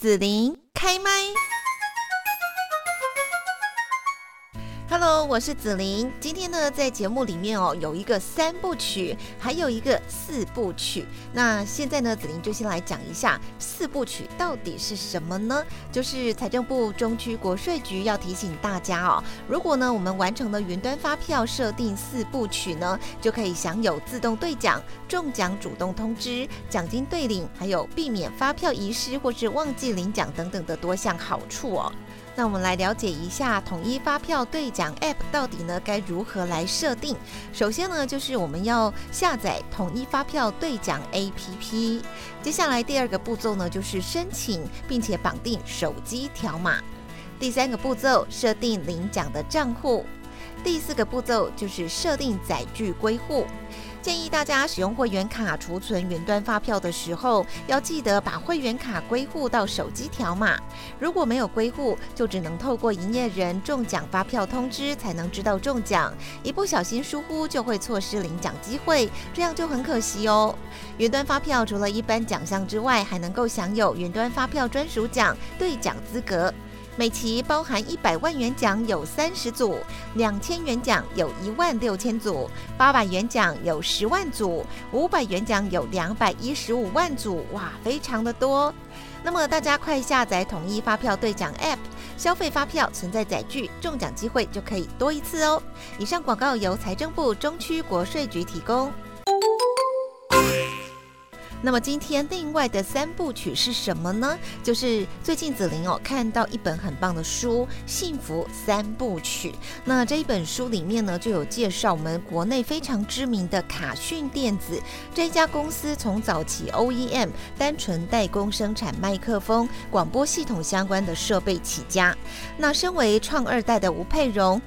子琳开麦。Hello，我是紫琳。今天呢，在节目里面哦，有一个三部曲，还有一个四部曲。那现在呢，紫琳就先来讲一下四部曲到底是什么呢？就是财政部中区国税局要提醒大家哦，如果呢我们完成了云端发票设定四部曲呢，就可以享有自动兑奖、中奖主动通知、奖金兑领，还有避免发票遗失或是忘记领奖等等的多项好处哦。那我们来了解一下统一发票兑奖 App 到底呢该如何来设定？首先呢，就是我们要下载统一发票兑奖 APP。接下来第二个步骤呢，就是申请并且绑定手机条码。第三个步骤，设定领奖的账户。第四个步骤就是设定载具归户。建议大家使用会员卡储存云端发票的时候，要记得把会员卡归户到手机条码。如果没有归户，就只能透过营业人中奖发票通知才能知道中奖。一不小心疏忽，就会错失领奖机会，这样就很可惜哦。云端发票除了一般奖项之外，还能够享有云端发票专属奖兑奖资格。每期包含一百万元奖有三十组，两千元奖有一万六千组，八百元奖有十万组，五百元奖有两百一十五万组，哇，非常的多。那么大家快下载统一发票兑奖 App，消费发票存在载具，中奖机会就可以多一次哦。以上广告由财政部中区国税局提供。那么今天另外的三部曲是什么呢？就是最近子琳哦看到一本很棒的书《幸福三部曲》。那这一本书里面呢就有介绍我们国内非常知名的卡讯电子这一家公司，从早期 OEM 单纯代工生产麦克风、广播系统相关的设备起家。那身为创二代的吴佩荣。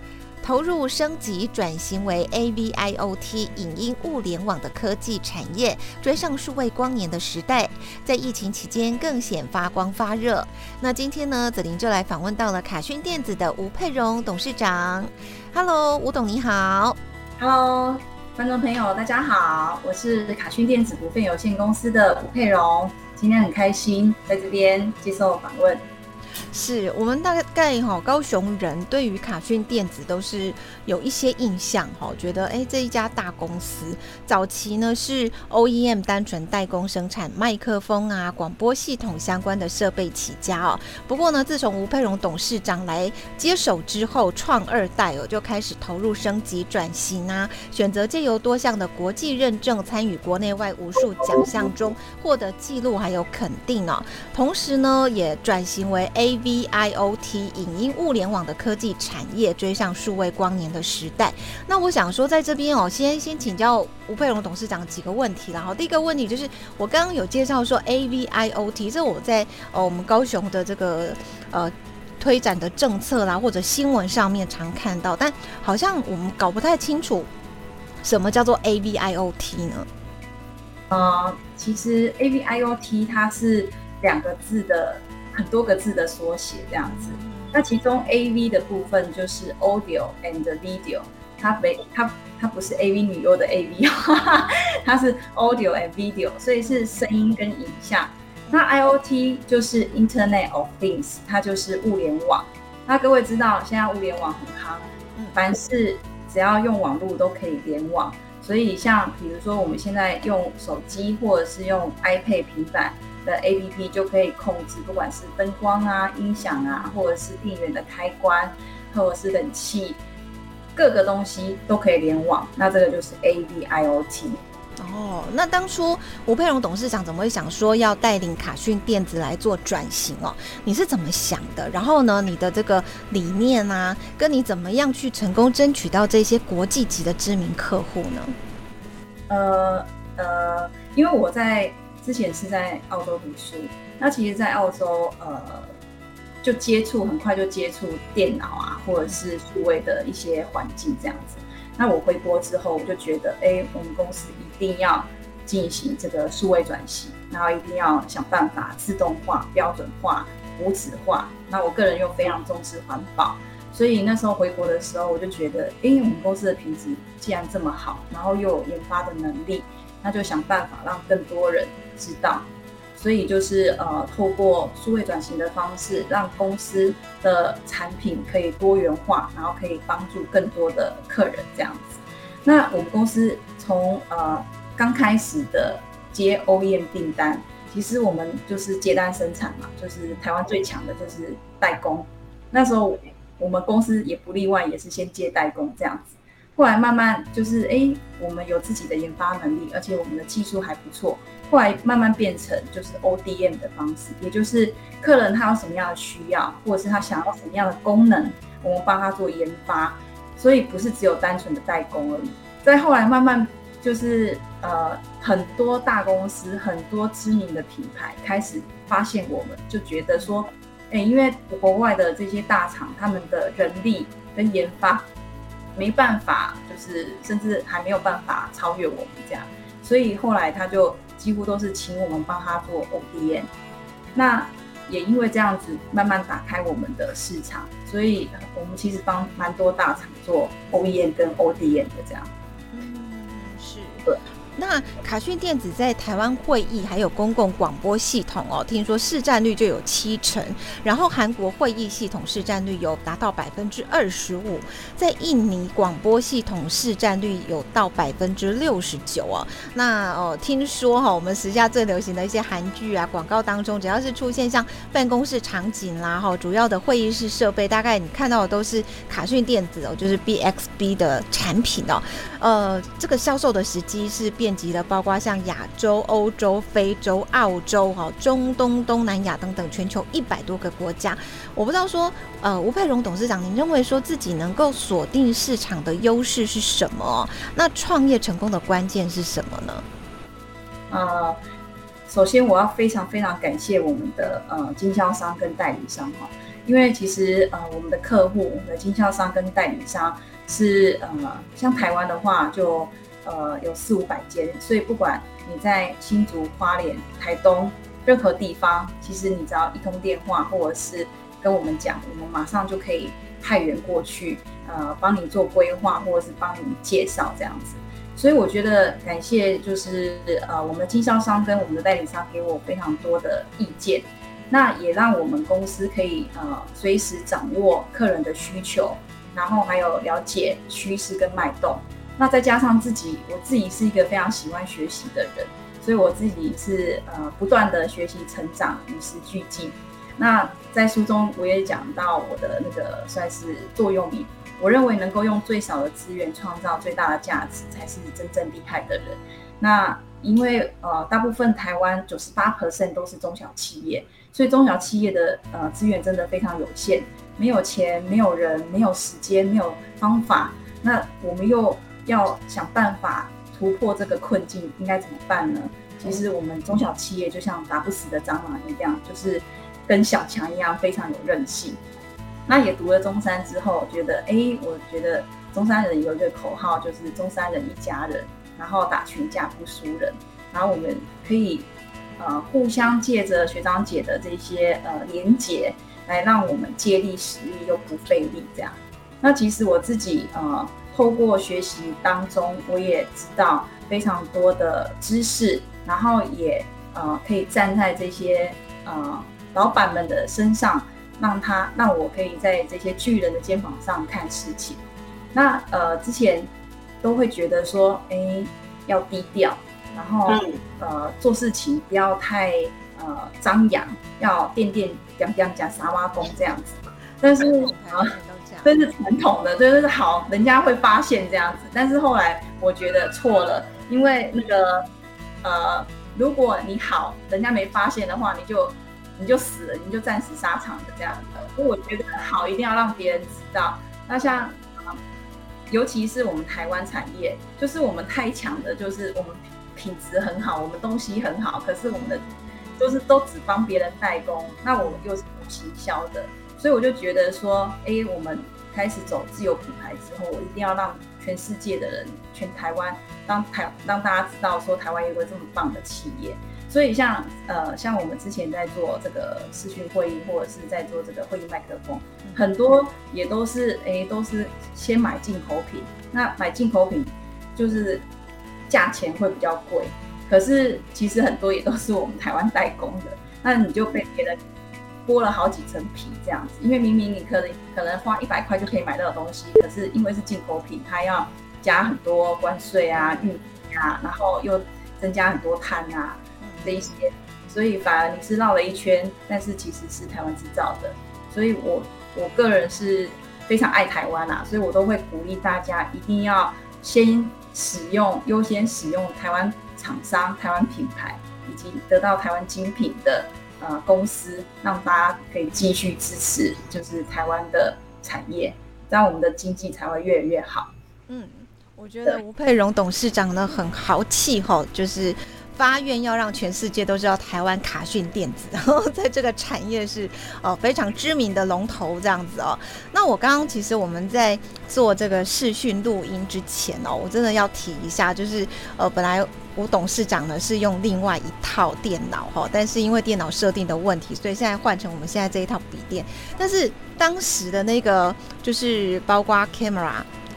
投入升级转型为 AVIoT 影音物联网的科技产业，追上数位光年的时代，在疫情期间更显发光发热。那今天呢，子琳就来访问到了卡讯电子的吴佩荣董事长。Hello，吴董你好。Hello，观众朋友大家好，我是卡讯电子股份有限公司的吴佩荣，今天很开心在这边接受访问。是我们大概哈高雄人对于卡讯电子都是有一些印象哈，觉得哎这一家大公司早期呢是 OEM 单纯代工生产麦克风啊广播系统相关的设备起家哦。不过呢，自从吴佩荣董事长来接手之后，创二代哦就开始投入升级转型啊，选择借由多项的国际认证，参与国内外无数奖项中获得记录还有肯定哦。同时呢，也转型为 A。A V I O T 影音物联网的科技产业追上数位光年的时代。那我想说，在这边哦，先先请教吴佩荣董事长几个问题。然后第一个问题就是，我刚刚有介绍说 AVIOT，这我在呃我们高雄的这个呃推展的政策啦，或者新闻上面常看到，但好像我们搞不太清楚什么叫做 AVIOT 呢？呃，其实 AVIOT 它是两个字的。很多个字的缩写这样子，那其中 A V 的部分就是 Audio and Video，它没它它不是 A V 女优的 A V，它是 Audio and Video，所以是声音跟影像。那 I O T 就是 Internet of Things，它就是物联网。那各位知道现在物联网很夯，凡是只要用网络都可以联网，所以像比如说我们现在用手机或者是用 iPad 平板。的 A P P 就可以控制，不管是灯光啊、音响啊，或者是电源的开关，或者是冷气，各个东西都可以联网。那这个就是 A V I O T。哦，那当初吴佩荣董事长怎么会想说要带领卡讯电子来做转型哦？你是怎么想的？然后呢，你的这个理念啊，跟你怎么样去成功争取到这些国际级的知名客户呢？呃呃，因为我在。之前是在澳洲读书，那其实，在澳洲，呃，就接触很快就接触电脑啊，或者是数位的一些环境这样子。那我回国之后，我就觉得，哎，我们公司一定要进行这个数位转型，然后一定要想办法自动化、标准化、无纸化。那我个人又非常重视环保，所以那时候回国的时候，我就觉得，哎，我们公司的品质既然这么好，然后又有研发的能力，那就想办法让更多人。知道，所以就是呃，透过数位转型的方式，让公司的产品可以多元化，然后可以帮助更多的客人这样子。那我们公司从呃刚开始的接 OEM 订单，其实我们就是接单生产嘛，就是台湾最强的就是代工。那时候我们公司也不例外，也是先接代工这样子。后来慢慢就是哎，我们有自己的研发能力，而且我们的技术还不错。后来慢慢变成就是 ODM 的方式，也就是客人他有什么样的需要，或者是他想要什么样的功能，我们帮他做研发，所以不是只有单纯的代工而已。再后来慢慢就是呃很多大公司、很多知名的品牌开始发现我们，就觉得说，哎，因为国外的这些大厂，他们的人力跟研发没办法，就是甚至还没有办法超越我们这样，所以后来他就。几乎都是请我们帮他做 ODM，那也因为这样子慢慢打开我们的市场，所以我们其实帮蛮多大厂做 OEM 跟 ODM 的这样。嗯，是。对。那卡讯电子在台湾会议还有公共广播系统哦，听说市占率就有七成，然后韩国会议系统市占率有达到百分之二十五，在印尼广播系统市占率有到百分之六十九哦。那哦，听说哈，我们时下最流行的一些韩剧啊广告当中，只要是出现像办公室场景啦哈，主要的会议室设备，大概你看到的都是卡讯电子哦，就是 BXB 的产品哦。呃，这个销售的时机是。遍及的包括像亚洲、欧洲、非洲、澳洲、哈中东、东南亚等等全球一百多个国家。我不知道说，呃，吴佩荣董事长，您认为说自己能够锁定市场的优势是什么？那创业成功的关键是什么呢？呃，首先我要非常非常感谢我们的呃经销商跟代理商哈，因为其实呃我们的客户、我们的经销商跟代理商是呃像台湾的话就。呃，有四五百间，所以不管你在新竹、花莲、台东任何地方，其实你只要一通电话，或者是跟我们讲，我们马上就可以派员过去，呃，帮你做规划，或者是帮你介绍这样子。所以我觉得感谢就是呃，我们经销商跟我们的代理商给我非常多的意见，那也让我们公司可以呃随时掌握客人的需求，然后还有了解趋势跟脉动。那再加上自己，我自己是一个非常喜欢学习的人，所以我自己是呃不断的学习成长，与时俱进。那在书中我也讲到我的那个算是座右铭，我认为能够用最少的资源创造最大的价值，才是真正厉害的人。那因为呃大部分台湾九十八 percent 都是中小企业，所以中小企业的呃资源真的非常有限，没有钱，没有人，没有时间，没有方法。那我们又要想办法突破这个困境，应该怎么办呢？其实我们中小企业就像打不死的蟑螂一样，就是跟小强一样非常有韧性。那也读了中山之后，觉得哎，我觉得中山人有一个口号，就是中山人一家人，然后打群架不输人。然后我们可以呃互相借着学长姐的这些呃连结，来让我们借力使力又不费力这样。那其实我自己呃。透过学习当中，我也知道非常多的知识，然后也呃可以站在这些呃老板们的身上，让他让我可以在这些巨人的肩膀上看事情。那呃之前都会觉得说，哎要低调，然后呃做事情不要太呃张扬，要垫垫讲讲讲沙挖工这样子。但是啊。这是传统的，就是好，人家会发现这样子。但是后来我觉得错了，因为那个呃，如果你好，人家没发现的话，你就你就死了，你就暂时沙场的这样的。所以我觉得好，一定要让别人知道。那像尤其是我们台湾产业，就是我们太强的，就是我们品质很好，我们东西很好，可是我们的就是都只帮别人代工，那我们又是不行销的。所以我就觉得说，哎，我们开始走自有品牌之后，我一定要让全世界的人、全台湾，让台让大家知道说，台湾有个这么棒的企业。所以像呃，像我们之前在做这个视讯会议，或者是在做这个会议麦克风，很多也都是哎，都是先买进口品。那买进口品就是价钱会比较贵，可是其实很多也都是我们台湾代工的，那你就被别人剥了好几层皮这样子。因为明明你可能可能花一百块就可以买到的东西，可是因为是进口品，它要加很多关税啊、运费啊，然后又增加很多碳啊这一些，所以反而你是绕了一圈，但是其实是台湾制造的。所以我我个人是非常爱台湾啊，所以我都会鼓励大家一定要先使用优先使用台湾厂商、台湾品牌，以及得到台湾精品的呃公司，让大家可以继续支持，就是台湾的产业，这样我们的经济才会越来越好。嗯，我觉得吴佩荣董事长呢很豪气哈，就是。发愿要让全世界都知道台湾卡讯电子，然后在这个产业是哦非常知名的龙头这样子哦。那我刚刚其实我们在做这个视讯录音之前哦，我真的要提一下，就是呃本来我董事长呢是用另外一套电脑哈，但是因为电脑设定的问题，所以现在换成我们现在这一套笔电。但是当时的那个就是包括 camera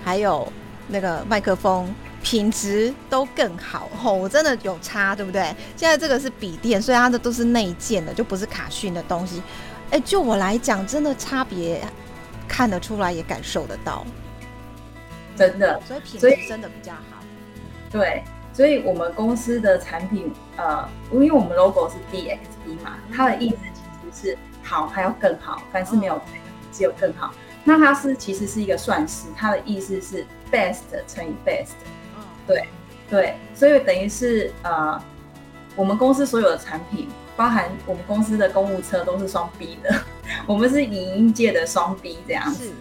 还有那个麦克风。品质都更好吼，我真的有差，对不对？现在这个是笔电，所以它的都是内建的，就不是卡讯的东西。哎，就我来讲，真的差别看得出来，也感受得到，真的。所以品质真的比较好。对，所以我们公司的产品，呃，因为我们 logo 是 DXP 嘛，它的意思其实是好还要更好，凡是没有只有更好。那它是其实是一个算式，它的意思是 best 乘以 best。对，对，所以等于是呃，我们公司所有的产品，包含我们公司的公务车都是双 B 的，我们是影音界的双 B 这样子。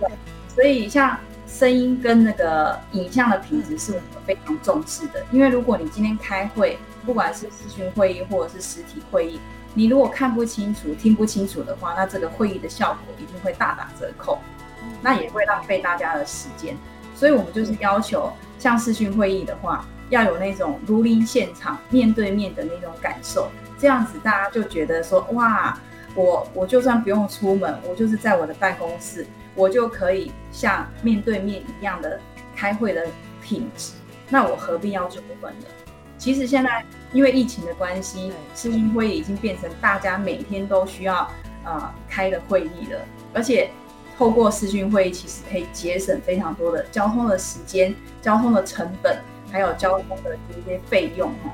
对，所以像声音跟那个影像的品质是我们非常重视的，因为如果你今天开会，不管是视讯会议或者是实体会议，你如果看不清楚、听不清楚的话，那这个会议的效果一定会大打折扣，那也会浪费大家的时间。所以我们就是要求，像视讯会议的话，要有那种如临现场、面对面的那种感受，这样子大家就觉得说，哇，我我就算不用出门，我就是在我的办公室，我就可以像面对面一样的开会的品质。那我何必要出门呢？其实现在因为疫情的关系，视讯会议已经变成大家每天都需要呃开的会议了，而且。透过视讯会议，其实可以节省非常多的交通的时间、交通的成本，还有交通的一些费用哦。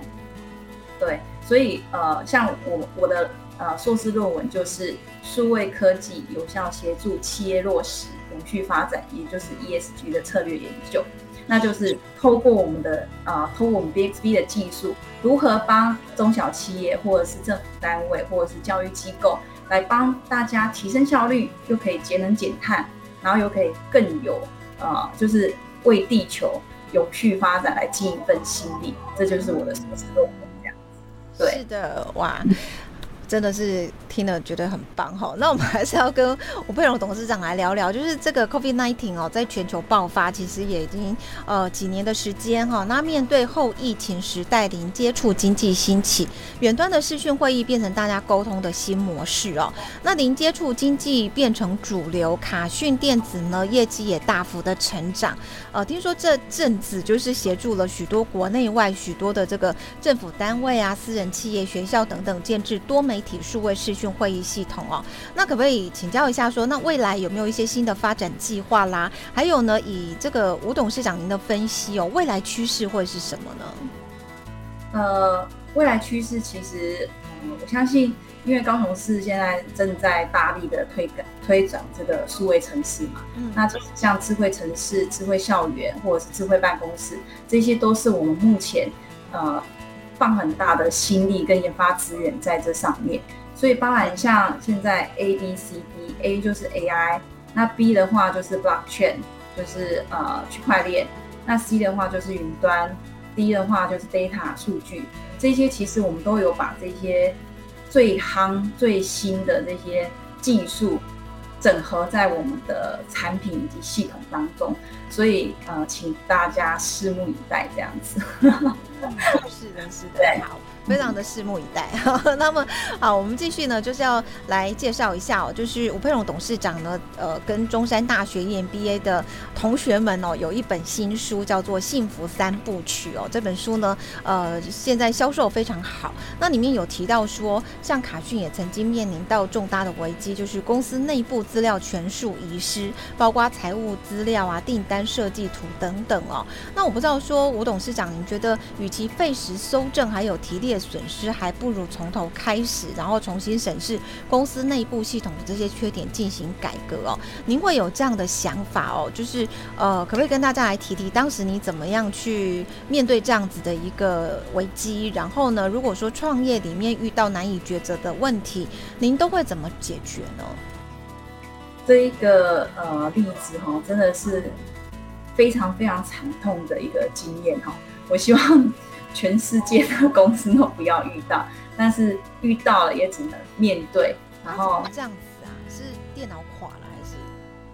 对，所以呃，像我我的呃硕士论文就是数位科技有效协助企业落实永续发展，也就是 ESG 的策略研究。那就是透过我们的啊，透过我们 BXB 的技术，如何帮中小企业或者是政府单位或者是教育机构。来帮大家提升效率，又可以节能减碳，然后又可以更有呃，就是为地球永续发展来尽一份心力，这就是我的硕士论文这样子。对，是的，哇。真的是听了觉得很棒哈，那我们还是要跟吴佩荣董事长来聊聊，就是这个 COVID nineteen 哦，在全球爆发，其实也已经呃几年的时间哈。那面对后疫情时代零接触经济兴起，远端的视讯会议变成大家沟通的新模式哦。那零接触经济变成主流，卡讯电子呢业绩也大幅的成长。呃，听说这阵子就是协助了许多国内外许多的这个政府单位啊、私人企业、学校等等建制多媒。媒体数位视讯会议系统哦，那可不可以请教一下，说那未来有没有一些新的发展计划啦？还有呢，以这个吴董事长您的分析哦，未来趋势会是什么呢？呃，未来趋势其实，嗯，我相信，因为高雄市现在正在大力的推推展这个数位城市嘛，嗯，那就是像智慧城市、智慧校园或者是智慧办公室，这些都是我们目前呃。放很大的心力跟研发资源在这上面，所以当然像现在 A B C D，A 就是 AI，那 B 的话就是 Blockchain，就是呃区块链，那 C 的话就是云端，D 的话就是 Data 数据，这些其实我们都有把这些最夯最新的这些技术整合在我们的产品以及系统当中，所以呃请大家拭目以待这样子。是的，是的，好。非常的拭目以待。那么好，我们继续呢，就是要来介绍一下哦，就是吴佩荣董事长呢，呃，跟中山大学 EMBA 的同学们哦，有一本新书叫做《幸福三部曲》哦。这本书呢，呃，现在销售非常好。那里面有提到说，像卡讯也曾经面临到重大的危机，就是公司内部资料全数遗失，包括财务资料啊、订单设计图等等哦。那我不知道说，吴董事长，您觉得与其费时搜证，还有提列损失还不如从头开始，然后重新审视公司内部系统的这些缺点进行改革哦。您会有这样的想法哦？就是呃，可不可以跟大家来提提当时你怎么样去面对这样子的一个危机？然后呢，如果说创业里面遇到难以抉择的问题，您都会怎么解决呢？这一个呃例子哈，真的是非常非常惨痛的一个经验哈。我希望。全世界的公司都不要遇到，但是遇到了也只能面对。然后这样子啊，是电脑垮了还是？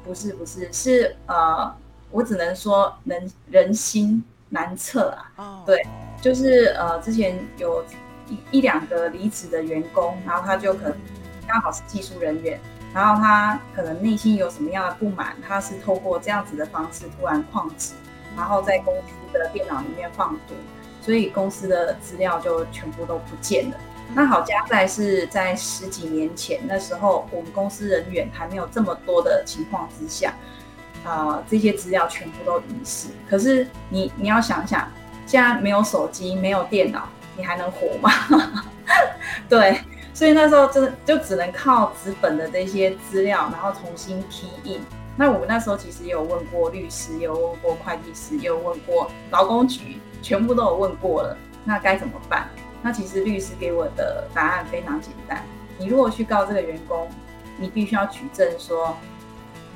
不是不是是呃，我只能说人人心难测啊。哦。对，就是呃，之前有一一两个离职的员工，然后他就可能刚好是技术人员，然后他可能内心有什么样的不满，他是透过这样子的方式突然旷职，然后在公司的电脑里面放毒。所以公司的资料就全部都不见了。那好加在是在十几年前，那时候我们公司人员还没有这么多的情况之下，啊，这些资料全部都遗失。可是你你要想想，现在没有手机，没有电脑，你还能活吗？对，所以那时候真的就只能靠纸本的这些资料，然后重新批印。那我们那时候其实也有问过律师，也有问过会计师，也有问过劳工局。全部都有问过了，那该怎么办？那其实律师给我的答案非常简单。你如果去告这个员工，你必须要举证说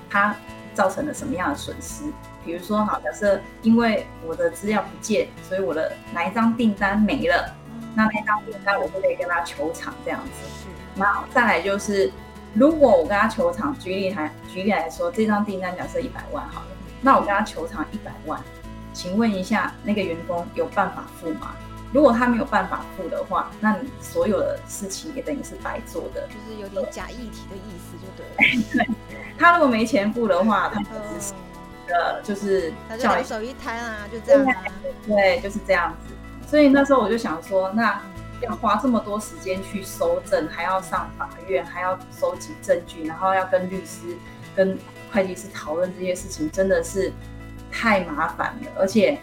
他造成了什么样的损失。比如说，好，假设因为我的资料不见，所以我的哪一张订单没了，那那张订单我就可以跟他求偿这样子。那再来就是，如果我跟他求偿，举例还举例来说，这张订单假设一百万好了，那我跟他求偿一百万。请问一下，那个员工有办法付吗？如果他没有办法付的话，那你所有的事情也等于是白做的，就是有点假议题的意思，就对。对，他如果没钱付的话，他只是呃，就是叫手一摊啊，就这样。对，就是这样子。所以那时候我就想说，那要花这么多时间去搜证，还要上法院，还要收集证据，然后要跟律师、跟会计师讨论这些事情，真的是。太麻烦了，而且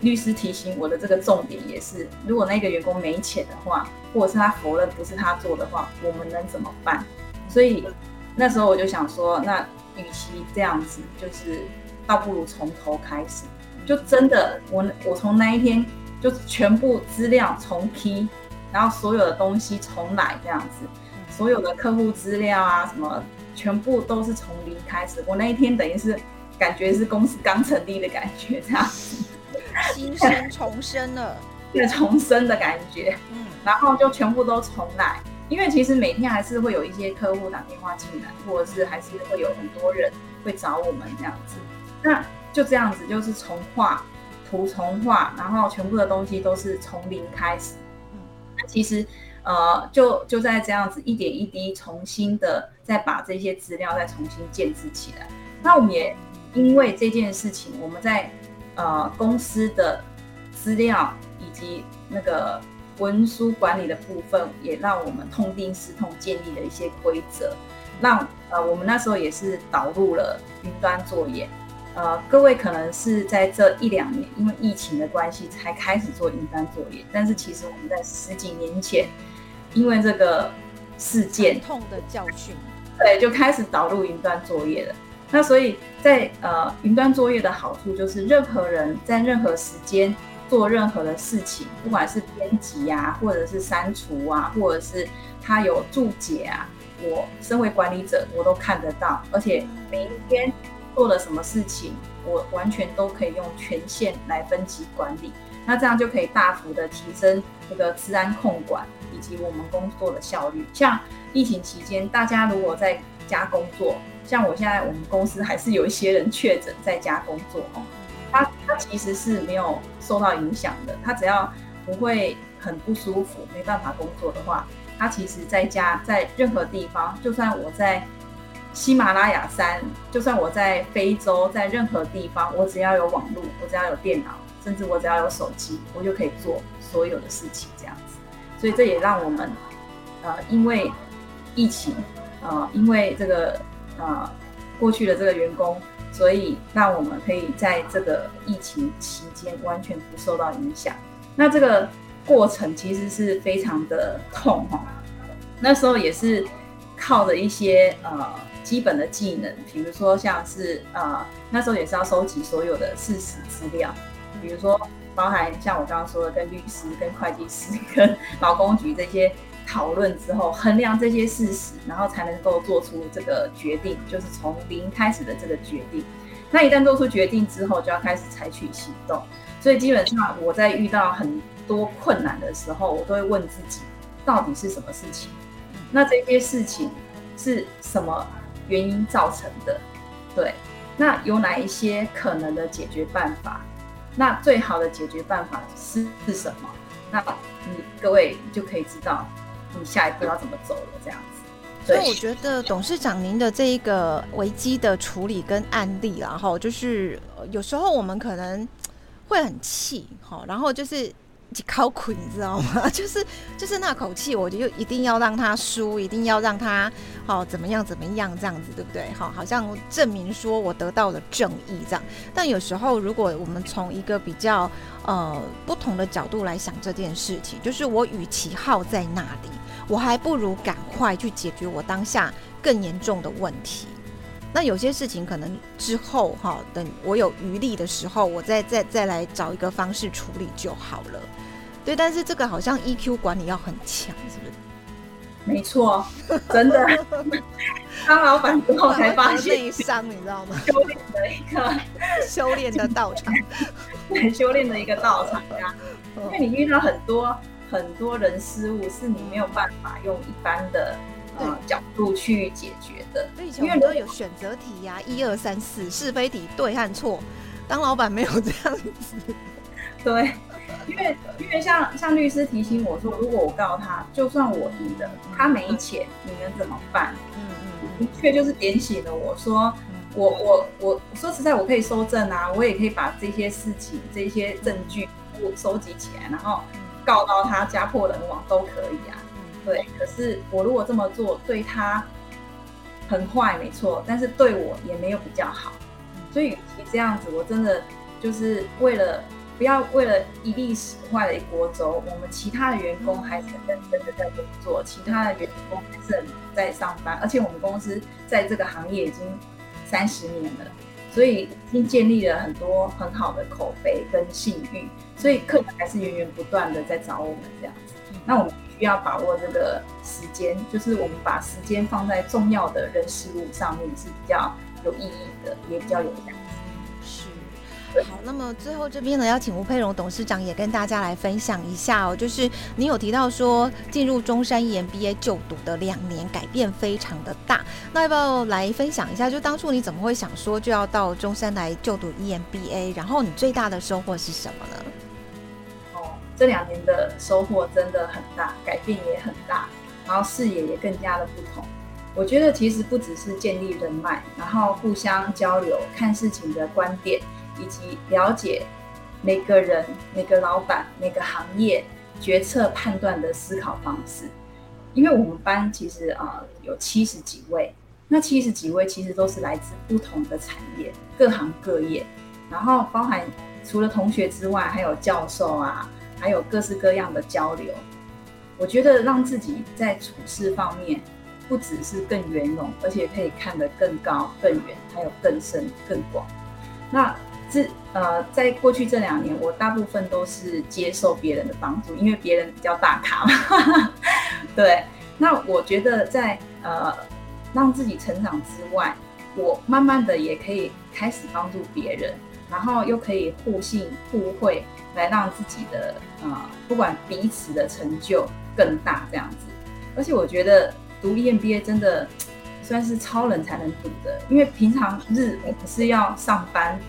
律师提醒我的这个重点也是，如果那个员工没钱的话，或者是他否认不是他做的话，我们能怎么办？所以那时候我就想说，那与其这样子，就是倒不如从头开始，就真的我我从那一天就全部资料重批，然后所有的东西重来这样子，所有的客户资料啊什么，全部都是从零开始。我那一天等于是。感觉是公司刚成立的感觉，这样。子，新生重生了，对，重生的感觉，嗯，然后就全部都重来，因为其实每天还是会有一些客户打电话进来，或者是还是会有很多人会找我们这样子，那就这样子，就是重画图重画，然后全部的东西都是从零开始，嗯，那其实呃，就就在这样子一点一滴重新的再把这些资料再重新建置起来，那我们也。因为这件事情，我们在呃公司的资料以及那个文书管理的部分，也让我们痛定思痛，建立了一些规则，让呃我们那时候也是导入了云端作业。呃，各位可能是在这一两年因为疫情的关系才开始做云端作业，但是其实我们在十几年前，因为这个事件痛的教训，对，就开始导入云端作业了。那所以，在呃云端作业的好处就是，任何人在任何时间做任何的事情，不管是编辑啊，或者是删除啊，或者是他有注解啊，我身为管理者，我都看得到，而且每一天做了什么事情，我完全都可以用权限来分级管理。那这样就可以大幅的提升这个治安控管以及我们工作的效率。像疫情期间，大家如果在家工作，像我现在，我们公司还是有一些人确诊在家工作哦。他他其实是没有受到影响的。他只要不会很不舒服，没办法工作的话，他其实在家在任何地方，就算我在喜马拉雅山，就算我在非洲，在任何地方，我只要有网络，我只要有电脑，甚至我只要有手机，我就可以做所有的事情这样子。所以这也让我们呃，因为疫情，呃，因为这个呃过去的这个员工。所以，让我们可以在这个疫情期间完全不受到影响。那这个过程其实是非常的痛哈。那时候也是靠着一些呃基本的技能，比如说像是呃那时候也是要收集所有的事实资料，比如说包含像我刚刚说的，跟律师、跟会计师、跟劳工局这些。讨论之后，衡量这些事实，然后才能够做出这个决定，就是从零开始的这个决定。那一旦做出决定之后，就要开始采取行动。所以基本上，我在遇到很多困难的时候，我都会问自己，到底是什么事情？那这些事情是什么原因造成的？对，那有哪一些可能的解决办法？那最好的解决办法是是什么？那你各位就可以知道。你下一步要怎么走了？这样子，所以我觉得董事长您的这一个危机的处理跟案例，然后就是有时候我们可能会很气，哈，然后就是。考苦，你知道吗？就是就是那口气，我就一定要让他输，一定要让他好怎么样怎么样这样子，对不对？好，好像证明说我得到了正义这样。但有时候，如果我们从一个比较呃不同的角度来想这件事情，就是我与其耗在那里，我还不如赶快去解决我当下更严重的问题。那有些事情可能之后哈，等我有余力的时候，我再再再来找一个方式处理就好了。对，但是这个好像 EQ 管理要很强，是不是？没错，真的。当老板之后才发现内伤，你知道吗？修炼的一个 修炼的道场，对，修炼的一个道场呀。因为你遇到很多很多人事物，是你没有办法用一般的呃角度去解决的。因为都有选择题呀，一二三四是非题，对和错。当老板没有这样子，对。因为因为像像律师提醒我说，如果我告他，就算我赢了，他没钱，你能怎么办？嗯嗯，的确就是点醒了我说，我我我说实在，我可以收证啊，我也可以把这些事情、这些证据我收集起来，然后告到他家破人亡都可以啊。对，可是我如果这么做，对他很坏，没错，但是对我也没有比较好。所以与其这样子，我真的就是为了。不要为了一粒屎坏了一锅粥。我们其他的员工还是很认真的在工作，其他的员工还是很在上班。而且我们公司在这个行业已经三十年了，所以已经建立了很多很好的口碑跟信誉。所以客人还是源源不断的在找我们这样子。那我们需要把握这个时间，就是我们把时间放在重要的人事物上面是比较有意义的，也比较有价。好，那么最后这边呢，邀请吴佩荣董事长也跟大家来分享一下哦，就是你有提到说进入中山 EMBA 就读的两年改变非常的大，那要不要来分享一下？就当初你怎么会想说就要到中山来就读 EMBA？然后你最大的收获是什么呢？哦，这两年的收获真的很大，改变也很大，然后视野也更加的不同。我觉得其实不只是建立人脉，然后互相交流看事情的观点。以及了解每个人、每个老板、每个行业决策判断的思考方式，因为我们班其实啊有七十几位，那七十几位其实都是来自不同的产业、各行各业，然后包含除了同学之外，还有教授啊，还有各式各样的交流。我觉得让自己在处事方面不只是更圆融，而且可以看得更高、更远，还有更深、更广。那是呃，在过去这两年，我大部分都是接受别人的帮助，因为别人比较大咖嘛。对，那我觉得在呃让自己成长之外，我慢慢的也可以开始帮助别人，然后又可以互信互惠，来让自己的呃不管彼此的成就更大这样子。而且我觉得读 EMBA 真的 算是超人才能读的，因为平常日我们是要上班。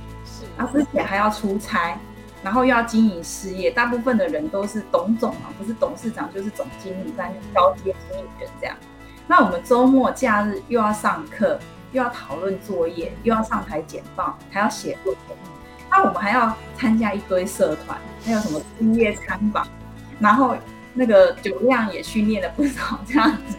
然后之前还要出差，然后又要经营事业，大部分的人都是董总嘛，不是董事长就是总经理，在交接经理人这样。那我们周末假日又要上课，又要讨论作业，又要上台简报，还要写论文。那我们还要参加一堆社团，还有什么毕业参访，然后那个酒量也训练了不少这样子，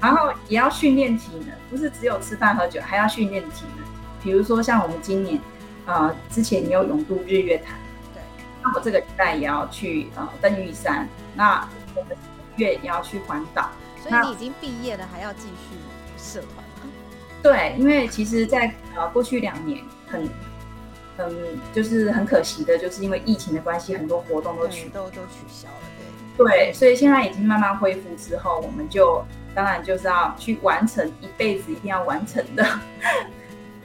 然后也要训练体能，不是只有吃饭喝酒，还要训练体能。比如说像我们今年，呃，之前你有勇渡日月潭，对，那我这个礼拜也要去呃登玉山，那我们月也要去环岛。所以你已经毕业了，还要继续社团吗？对，因为其实，在呃过去两年很。嗯，就是很可惜的，就是因为疫情的关系，很多活动都取都都取消了，对对，所以现在已经慢慢恢复之后，我们就当然就是要去完成一辈子一定要完成的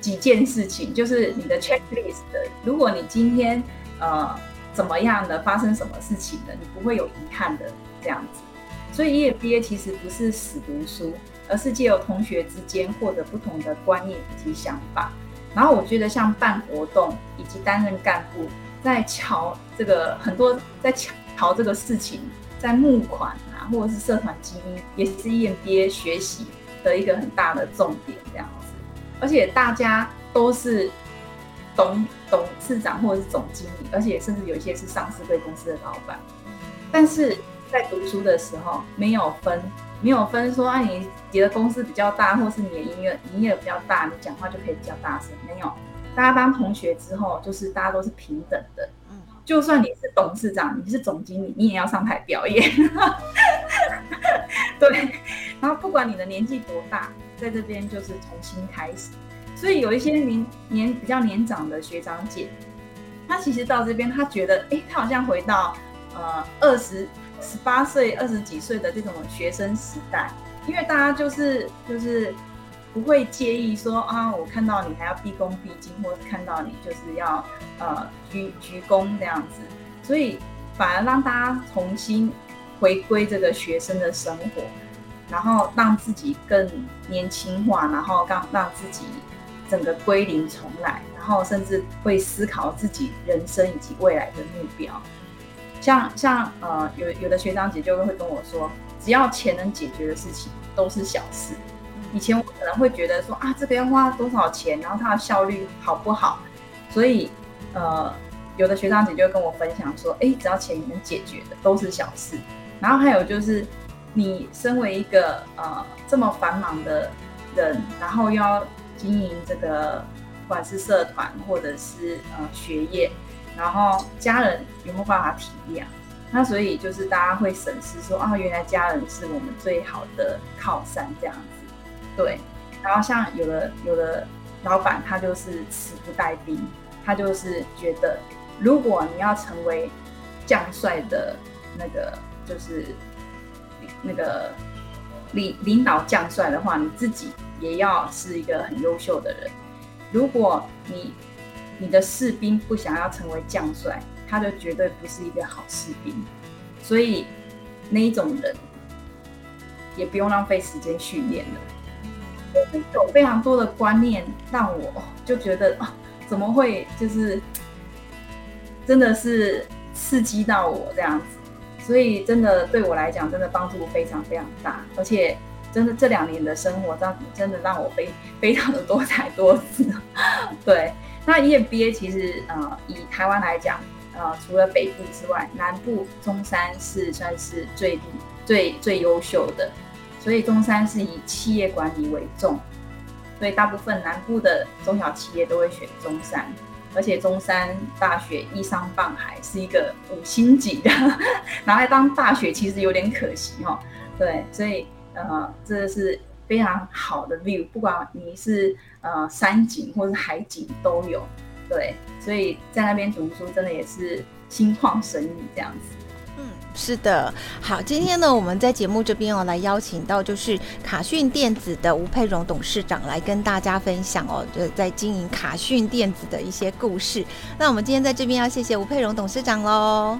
几件事情，就是你的 checklist。如果你今天呃怎么样的发生什么事情的，你不会有遗憾的这样子。所以 EMBA 其实不是死读书，而是借由同学之间获得不同的观念以及想法。然后我觉得像办活动以及担任干部，在瞧这个很多在瞧瞧这个事情，在募款啊，或者是社团经营，也是 EMBA 学习的一个很大的重点这样。而且大家都是董董事长或者是总经理，而且甚至有一些是上市贵公司的老板，但是在读书的时候没有分。没有分说啊，你你的公司比较大，或是你的营业营业比较大，你讲话就可以比较大声。没有，大家当同学之后，就是大家都是平等的。嗯，就算你是董事长，你是总经理，你也要上台表演。对，然后不管你的年纪多大，在这边就是重新开始。所以有一些年年比较年长的学长姐，他其实到这边，他觉得，哎，他好像回到呃二十。十八岁、二十几岁的这种学生时代，因为大家就是就是不会介意说啊，我看到你还要毕恭毕敬，或是看到你就是要呃鞠鞠躬这样子，所以反而让大家重新回归这个学生的生活，然后让自己更年轻化，然后让让自己整个归零重来，然后甚至会思考自己人生以及未来的目标。像像呃有有的学长姐就会跟我说，只要钱能解决的事情都是小事。以前我可能会觉得说啊这个要花多少钱，然后它的效率好不好，所以呃有的学长姐就会跟我分享说，哎只要钱能解决的都是小事。然后还有就是你身为一个呃这么繁忙的人，然后要经营这个不管是社团或者是呃学业。然后家人有没有办法体谅？那所以就是大家会审视说啊，原来家人是我们最好的靠山这样子。对。然后像有的有的老板他就是死不带兵，他就是觉得如果你要成为将帅的那个就是那个领领导将帅的话，你自己也要是一个很优秀的人。如果你你的士兵不想要成为将帅，他就绝对不是一个好士兵。所以那一种人也不用浪费时间训练了。有非常多的观念让我就觉得啊，怎么会就是真的是刺激到我这样子？所以真的对我来讲，真的帮助非常非常大。而且真的这两年的生活，让真的让我非非常的多彩多姿。对。那 EMBA 其实呃，以台湾来讲，呃，除了北部之外，南部中山是算是最最最优秀的，所以中山是以企业管理为重，所以大部分南部的中小企业都会选中山，而且中山大学依山傍海，是一个五星级的，拿来当大学其实有点可惜哈，对，所以呃，这是。非常好的 view，不管你是呃山景或是海景都有，对，所以在那边读书真的也是心旷神怡这样子。嗯，是的。好，今天呢，我们在节目这边哦，来邀请到就是卡讯电子的吴佩荣董事长来跟大家分享哦，就在经营卡讯电子的一些故事。那我们今天在这边要谢谢吴佩荣董事长喽，